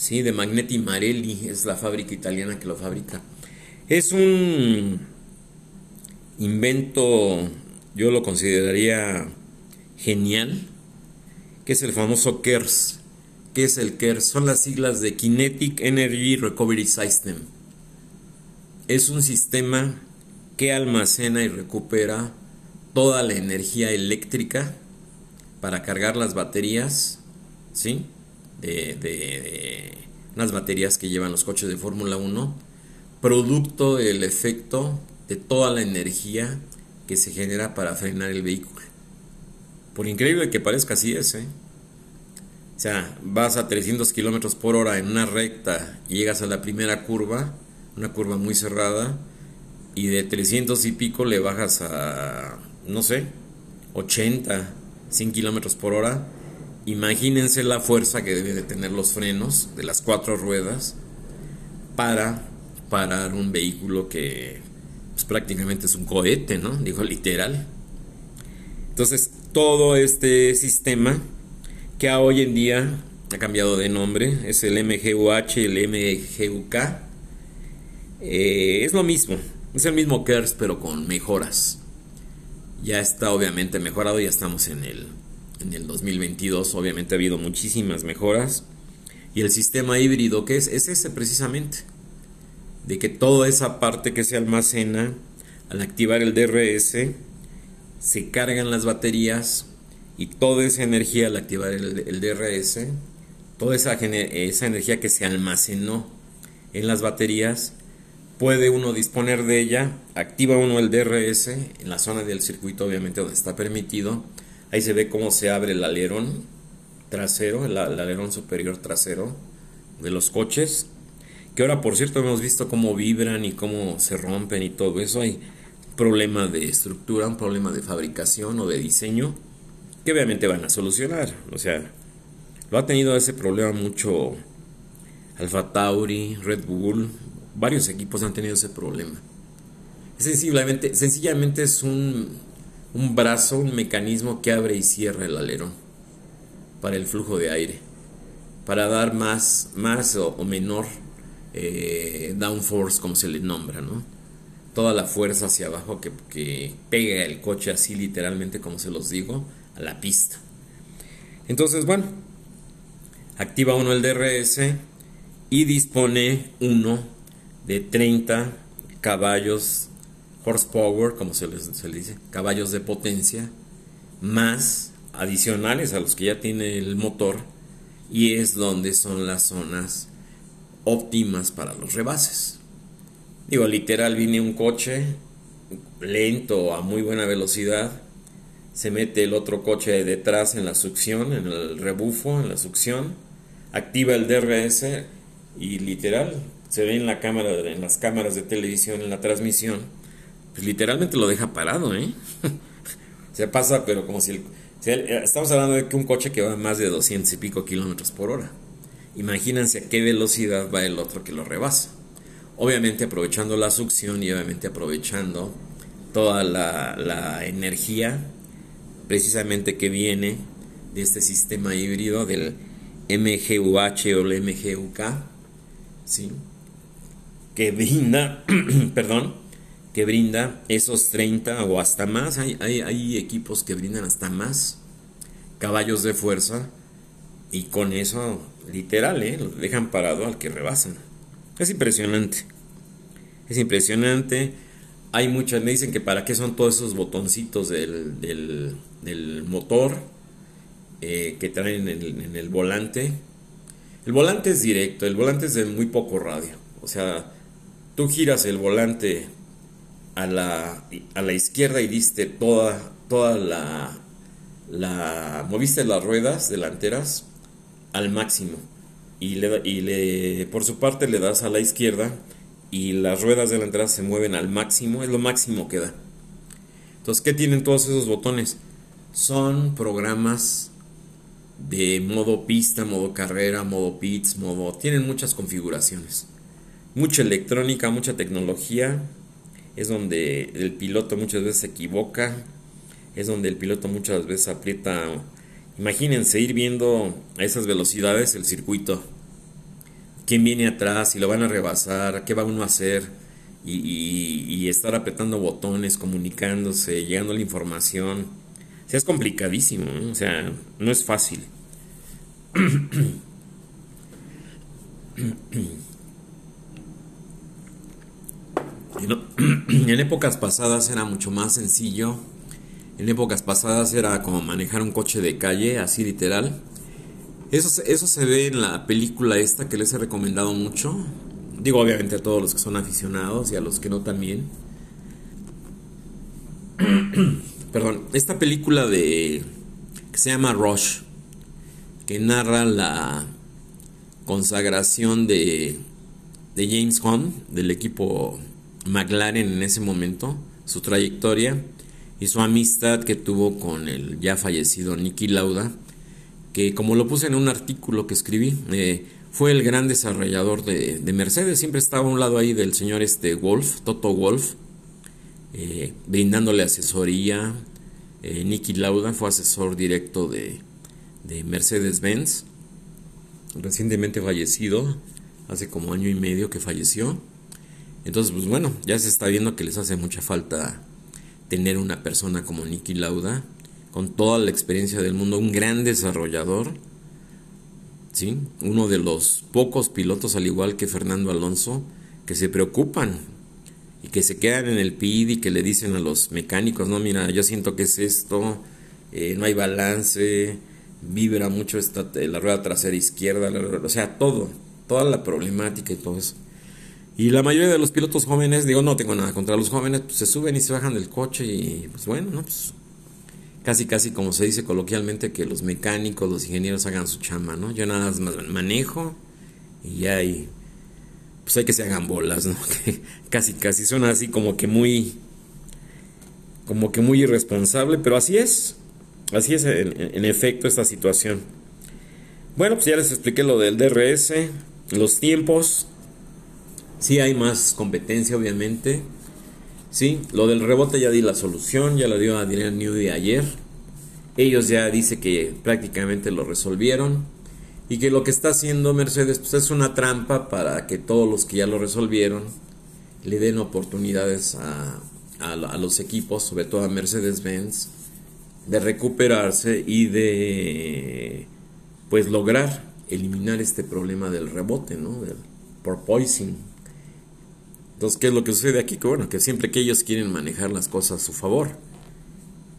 Sí, de Magneti Marelli, es la fábrica italiana que lo fabrica. Es un invento, yo lo consideraría genial, que es el famoso KERS. ¿Qué es el KERS? Son las siglas de Kinetic Energy Recovery System. Es un sistema que almacena y recupera toda la energía eléctrica para cargar las baterías, ¿sí? De, unas baterías que llevan los coches de Fórmula 1, producto del efecto de toda la energía que se genera para frenar el vehículo. Por increíble que parezca, así es. ¿eh? O sea, vas a 300 kilómetros por hora en una recta y llegas a la primera curva, una curva muy cerrada, y de 300 y pico le bajas a, no sé, 80, 100 kilómetros por hora Imagínense la fuerza que debe de tener los frenos de las cuatro ruedas para parar un vehículo que pues, prácticamente es un cohete, ¿no? Digo literal. Entonces, todo este sistema que hoy en día ha cambiado de nombre, es el MGUH, el MGUK, eh, es lo mismo, es el mismo KERS pero con mejoras. Ya está obviamente mejorado, ya estamos en el en el 2022 obviamente ha habido muchísimas mejoras. Y el sistema híbrido que es, es ese precisamente. De que toda esa parte que se almacena al activar el DRS se cargan las baterías y toda esa energía al activar el, DRS, toda esa, esa energía que se almacenó en las baterías, puede uno disponer de ella, activa uno el DRS en la zona del circuito obviamente donde está permitido Ahí se ve cómo se abre el alerón trasero, el, alerón superior trasero de los coches. Que ahora, por cierto, hemos visto cómo vibran y cómo se rompen y todo eso. Hay problema de estructura, un problema de fabricación o de diseño que obviamente van a solucionar. O sea, lo ha tenido ese problema mucho Alfa Tauri, Red Bull, varios equipos han tenido ese problema. Sensiblemente, sencillamente es un un brazo, un mecanismo que abre y cierra el alerón para el flujo de aire, para dar más, más o, menor eh, downforce, como se le nombra, ¿no? Toda la fuerza hacia abajo que, que pega el coche así literalmente, como se los digo, a la pista. Entonces, bueno, activa uno el DRS y dispone uno de 30 caballos horsepower, como se les, dice, caballos de potencia, más adicionales a los que ya tiene el motor, y es donde son las zonas óptimas para los rebases. Digo, literal, viene un coche lento a muy buena velocidad, se mete el otro coche detrás en la succión, en el rebufo, en la succión, activa el DRS y literal se ve en la cámara, en las cámaras de televisión, en la transmisión, pues literalmente lo deja parado, ¿eh? [laughs] Se pasa, pero como si estamos hablando de que un coche que va a más de 200 y pico kilómetros por hora. Imagínense a qué velocidad va el otro que lo rebasa. Obviamente aprovechando la succión y obviamente aprovechando toda la, la energía precisamente que viene de este sistema híbrido del MGUH o el MGUK, ¿sí? que brinda, [clears throat] perdón, brinda esos 30 o hasta más, hay, hay, equipos que brindan hasta más caballos de fuerza y con eso, literal, ¿eh? lo dejan parado al que rebasan. Es impresionante, es impresionante. Hay muchas, me dicen que para qué son todos esos botoncitos del, del, motor eh, que traen en en el volante. El volante es directo, el volante es de muy poco radio. O sea, tú giras el volante a la, a la izquierda y diste toda, toda la, la... moviste las ruedas delanteras al máximo. Y, le, y le, por su parte le das a la izquierda y las ruedas delanteras se mueven al máximo, es lo máximo que da. Entonces, ¿qué tienen todos esos botones? Son programas de modo pista, modo carrera, modo pits, modo... Tienen muchas configuraciones mucha electrónica, mucha tecnología, es donde el piloto muchas veces se equivoca, es donde el piloto muchas veces aprieta, imagínense ir viendo a esas velocidades el circuito, quién viene atrás, si lo van a rebasar, qué va uno a hacer, y, estar apretando botones, comunicándose, llegando la información. O sea, es complicadísimo, o sea, no es fácil. [clears throat] [clears throat] [clears throat] En épocas pasadas era mucho más sencillo. En épocas pasadas era como manejar un coche de calle, así literal. Eso, eso se ve en la película esta que les he recomendado mucho. Digo obviamente a todos los que son aficionados y a los que no también. [clears throat] Perdón, esta película de que se llama Rush, que narra la consagración de, de James Hunt del equipo McLaren en ese momento, su trayectoria y su amistad que tuvo con el ya fallecido Nicky Lauda, que como lo puse en un artículo que escribí, eh, fue el gran desarrollador de, Mercedes, siempre estaba a un lado ahí del señor este Wolf, Toto Wolf, eh, brindándole asesoría. Eh, Nicky Lauda fue asesor directo de, de Mercedes-Benz, recientemente fallecido, hace como año y medio que falleció. Entonces, pues bueno, ya se está viendo que les hace mucha falta tener una persona como Nicky Lauda, con toda la experiencia del mundo, un gran desarrollador, ¿sí? uno de los pocos pilotos, al igual que Fernando Alonso, que se preocupan y que se quedan en el PID y que le dicen a los mecánicos, no, mira, yo siento que es esto, eh, no hay balance, vibra mucho esta, la rueda trasera izquierda, o sea, todo, toda la problemática y todo eso. Y la mayoría de los pilotos jóvenes, digo, no tengo nada contra los jóvenes, pues se suben y se bajan del coche y pues bueno, ¿no? Pues casi casi como se dice coloquialmente que los mecánicos, los ingenieros hagan su chamba, ¿no? Yo nada más manejo y ya hay, pues hay que se hagan bolas, ¿no? [laughs] casi casi suena así como que muy, como que muy irresponsable, pero así es, así es en efecto esta situación. Bueno, pues ya les expliqué lo del DRS, los tiempos, Sí hay más competencia, obviamente. Sí, lo del rebote ya di la solución, ya la dio Adrián Newey ayer. Ellos ya dice que prácticamente lo resolvieron y que lo que está haciendo Mercedes pues, es una trampa para que todos los que ya lo resolvieron le den oportunidades a, a los equipos, sobre todo a Mercedes-Benz, de recuperarse y de pues lograr eliminar este problema del rebote, ¿no? Del porpoising. Entonces, ¿qué es lo que sucede aquí? Que bueno, que siempre que ellos quieren manejar las cosas a su favor.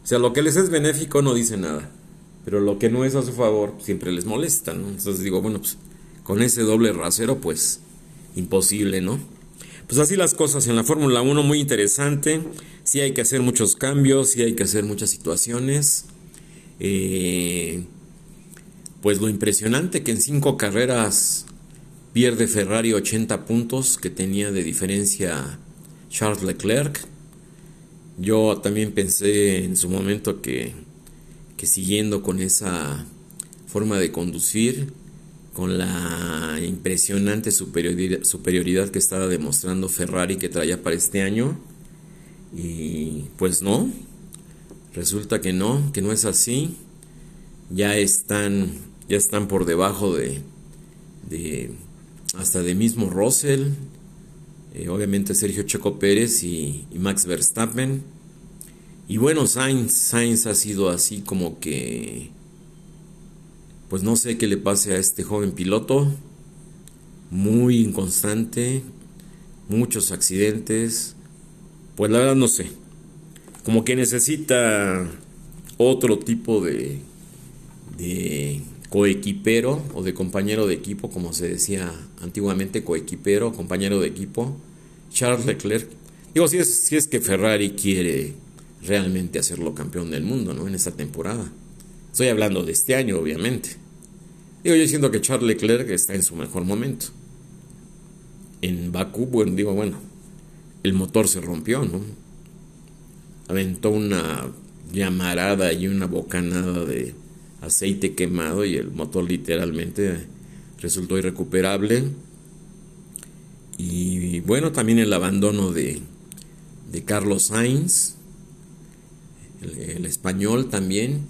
O sea, lo que les es benéfico no dice nada. Pero lo que no es a su favor siempre les molesta, ¿no? Entonces digo, bueno, pues con ese doble rasero, pues imposible, ¿no? Pues así las cosas en la Fórmula 1, muy interesante. Sí hay que hacer muchos cambios, sí hay que hacer muchas situaciones. Eh, pues lo impresionante que en cinco carreras Pierde Ferrari 80 puntos que tenía de diferencia Charles Leclerc. Yo también pensé en su momento que, que siguiendo con esa forma de conducir, con la impresionante superioridad, que estaba demostrando Ferrari que traía para este año, y pues no, resulta que no, que no es así, ya están, ya están por debajo de, de hasta de mismo Russell, eh, obviamente Sergio Checo Pérez y, Max Verstappen. Y bueno, Sainz, Sainz ha sido así como que, pues no sé qué le pase a este joven piloto, muy inconstante, muchos accidentes, pues la verdad no sé, como que necesita otro tipo de, de coequipero o de compañero de equipo, como se decía antiguamente, coequipero, compañero de equipo, Charles Leclerc. Digo, si es, si es que Ferrari quiere realmente hacerlo campeón del mundo, ¿no? En esta temporada. Estoy hablando de este año, obviamente. Digo, yo siento que Charles Leclerc está en su mejor momento. En Bakú, bueno, digo, bueno, el motor se rompió, ¿no? Aventó una llamarada y una bocanada de aceite quemado y el motor literalmente resultó irrecuperable. Y bueno, también el abandono de, de Carlos Sainz, el, español también.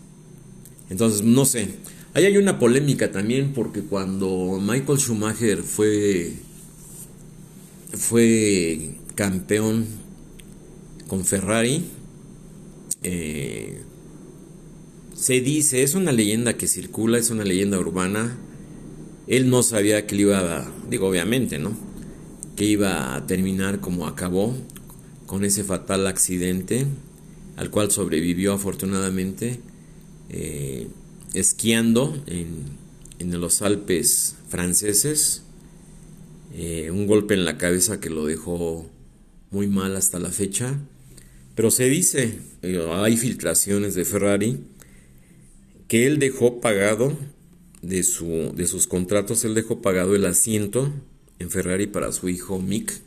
Entonces, no sé, ahí hay una polémica también porque cuando Michael Schumacher fue, fue campeón con Ferrari, eh, se dice, es una leyenda que circula, es una leyenda urbana. Él no sabía que le iba a, digo obviamente, ¿no? Que iba a terminar como acabó, con ese fatal accidente, al cual sobrevivió afortunadamente, eh, esquiando en, los Alpes franceses. Eh, un golpe en la cabeza que lo dejó muy mal hasta la fecha. Pero se dice, eh, hay filtraciones de Ferrari, que él dejó pagado de, su, de sus contratos, él dejó pagado el asiento en Ferrari para su hijo Mick,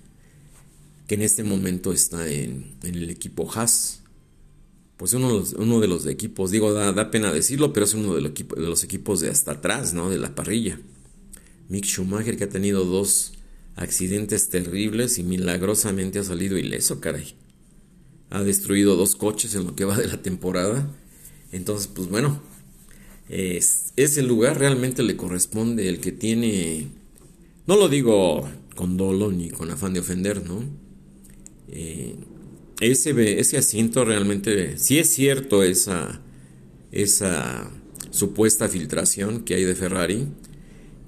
que en este momento está en, el equipo Haas. Pues uno de, los, uno de los equipos, digo, da, pena decirlo, pero es uno de los, equipos, de los equipos de hasta atrás, ¿no? De la parrilla. Mick Schumacher, que ha tenido dos accidentes terribles y milagrosamente ha salido ileso, caray. Ha destruido dos coches en lo que va de la temporada. Entonces, pues bueno, es, ese lugar realmente le corresponde el que tiene, no lo digo con dolo ni con afán de ofender, ¿no? Eh, ese, ese asiento realmente, si es cierto esa, esa supuesta filtración que hay de Ferrari,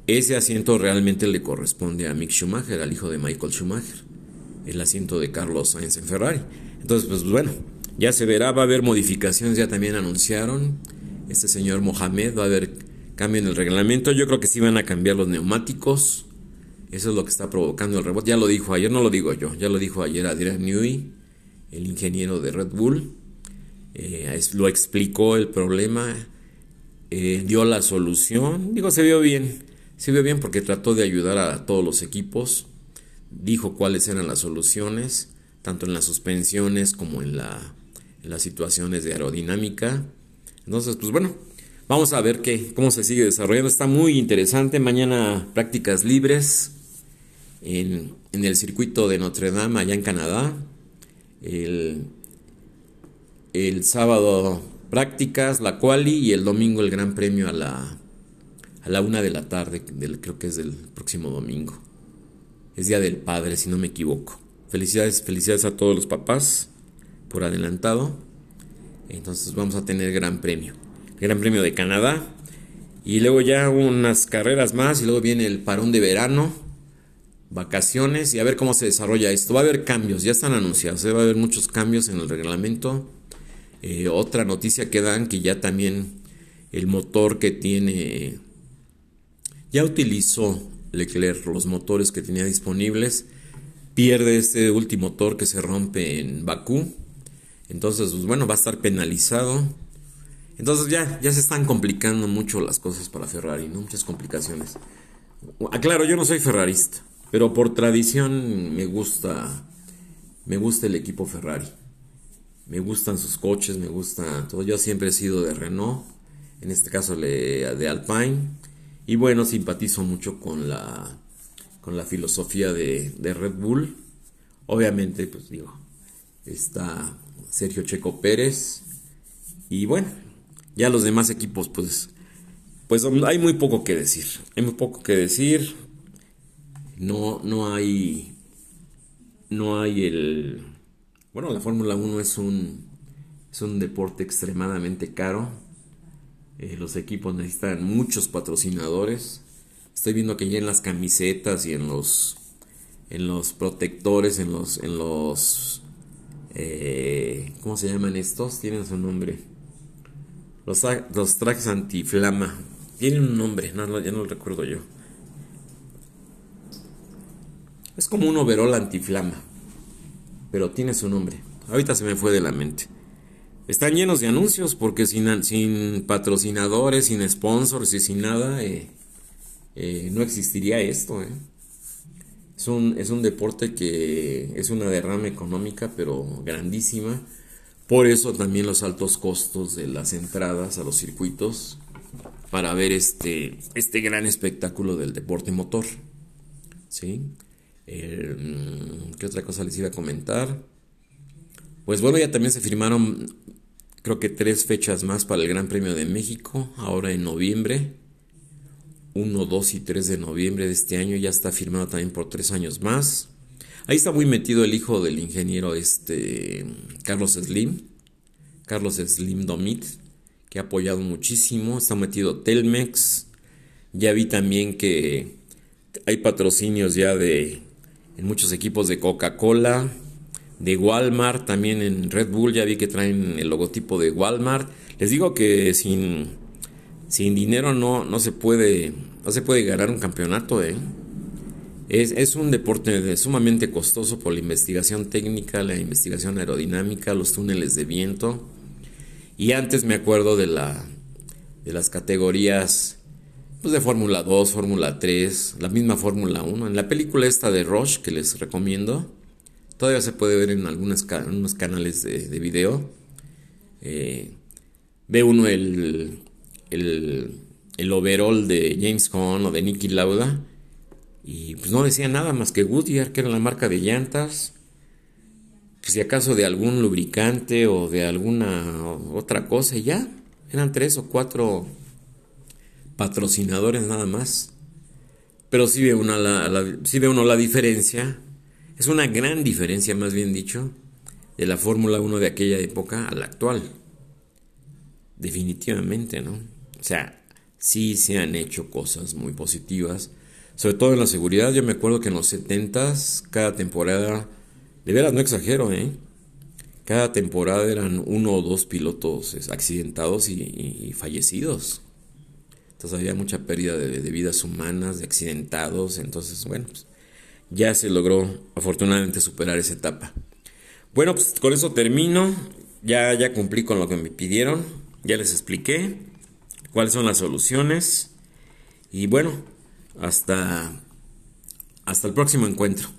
ese asiento realmente le corresponde a Mick Schumacher, al hijo de Michael Schumacher, el asiento de Carlos Sainz en Ferrari. Entonces, pues bueno, ya se verá, va a haber modificaciones, ya también anunciaron este señor Mohamed, va a haber cambio en el reglamento. Yo creo que sí van a cambiar los neumáticos. Eso es lo que está provocando el rebote. Ya lo dijo ayer, no lo digo yo, ya lo dijo ayer Adrian Newey, el ingeniero de Red Bull. Eh, lo explicó el problema, eh, dio la solución. Digo, se vio bien, se vio bien porque trató de ayudar a todos los equipos. Dijo cuáles eran las soluciones, tanto en las suspensiones como en, la, en las situaciones de aerodinámica. Entonces, pues bueno, vamos a ver qué, cómo se sigue desarrollando. Está muy interesante. Mañana prácticas libres en, el circuito de Notre Dame, allá en Canadá. El, sábado prácticas, la quali y el domingo el gran premio a la, a la una de la tarde, del, creo que es del próximo domingo. Es Día del Padre, si no me equivoco. Felicidades, felicidades a todos los papás por adelantado. Entonces vamos a tener Gran Premio. Gran Premio de Canadá. Y luego ya unas carreras más y luego viene el parón de verano, vacaciones y a ver cómo se desarrolla esto. Va a haber cambios, ya están anunciados, ¿eh? va a haber muchos cambios en el reglamento. Eh, otra noticia que dan que ya también el motor que tiene, ya utilizó Leclerc los motores que tenía disponibles, pierde este último motor que se rompe en Bakú entonces, pues bueno, va a estar penalizado. Entonces ya, ya se están complicando mucho las cosas para Ferrari, ¿no? Muchas complicaciones. Aclaro, yo no soy ferrarista, pero por tradición me gusta, me gusta el equipo Ferrari. Me gustan sus coches, me gusta. Yo siempre he sido de Renault, en este caso de Alpine. Y bueno, simpatizo mucho con la, con la filosofía de Red Bull. Obviamente, pues digo, está Sergio Checo Pérez. Y bueno, ya los demás equipos, pues, pues hay muy poco que decir. Hay muy poco que decir. No, no hay. No hay el. Bueno, la Fórmula 1 es un. Es un deporte extremadamente caro. Eh, los equipos necesitan muchos patrocinadores. Estoy viendo que ya en las camisetas y en los. En los protectores, en los. En los. Eh, ¿Cómo se llaman estos? Tienen su nombre. Los, los trajes antiflama. Tienen un nombre, no, ya no lo recuerdo yo. Es como un overol antiflama, pero tiene su nombre. Ahorita se me fue de la mente. Están llenos de anuncios porque sin, sin patrocinadores, sin sponsors y sin nada, eh, eh, no existiría esto. Eh. Es, un, es un deporte que es una derrama económica, pero grandísima. Por eso también los altos costos de las entradas a los circuitos para ver este, este gran espectáculo del deporte motor. ¿Sí? ¿Qué otra cosa les iba a comentar? Pues bueno, ya también se firmaron creo que tres fechas más para el Gran Premio de México, ahora en noviembre. 1, 2 y 3 de noviembre de este año ya está firmado también por tres años más. Ahí está muy metido el hijo del ingeniero este Carlos Slim, Carlos Slim Domit, que ha apoyado muchísimo. Está metido Telmex. Ya vi también que hay patrocinios ya de en muchos equipos de Coca-Cola, de Walmart, también en Red Bull ya vi que traen el logotipo de Walmart. Les digo que sin, sin dinero no, no, se puede, no se puede ganar un campeonato. ¿eh? Es, es, un deporte sumamente costoso por la investigación técnica, la investigación aerodinámica, los túneles de viento. Y antes me acuerdo de, la, de las categorías pues de Fórmula 2, Fórmula 3, la misma Fórmula 1. En la película esta de Rush que les recomiendo, todavía se puede ver en algunos canales de, de video. Eh, ve uno el, el, el, overall de James Hunt o de Nicky Lauda y pues no decía nada más que Goodyear, que era la marca de llantas si acaso de algún lubricante o de alguna otra cosa y ya. Eran tres o cuatro patrocinadores nada más. Pero si ve, una, la, ve uno la diferencia. Es una gran diferencia, más bien dicho, de la Fórmula 1 de aquella época a la actual. Definitivamente, ¿no? Sea, sí se han hecho cosas muy positivas. Sobre todo en la seguridad. Yo me acuerdo que en los 70s, cada temporada de veras, no exagero, ¿eh? Cada temporada eran uno o dos pilotos accidentados y, fallecidos. Entonces había mucha pérdida de, vidas humanas, de accidentados. Entonces, bueno, pues, ya se logró afortunadamente superar esa etapa. Bueno, pues con eso termino. Ya, ya cumplí con lo que me pidieron. Ya les expliqué cuáles son las soluciones. Y bueno, hasta, hasta el próximo encuentro.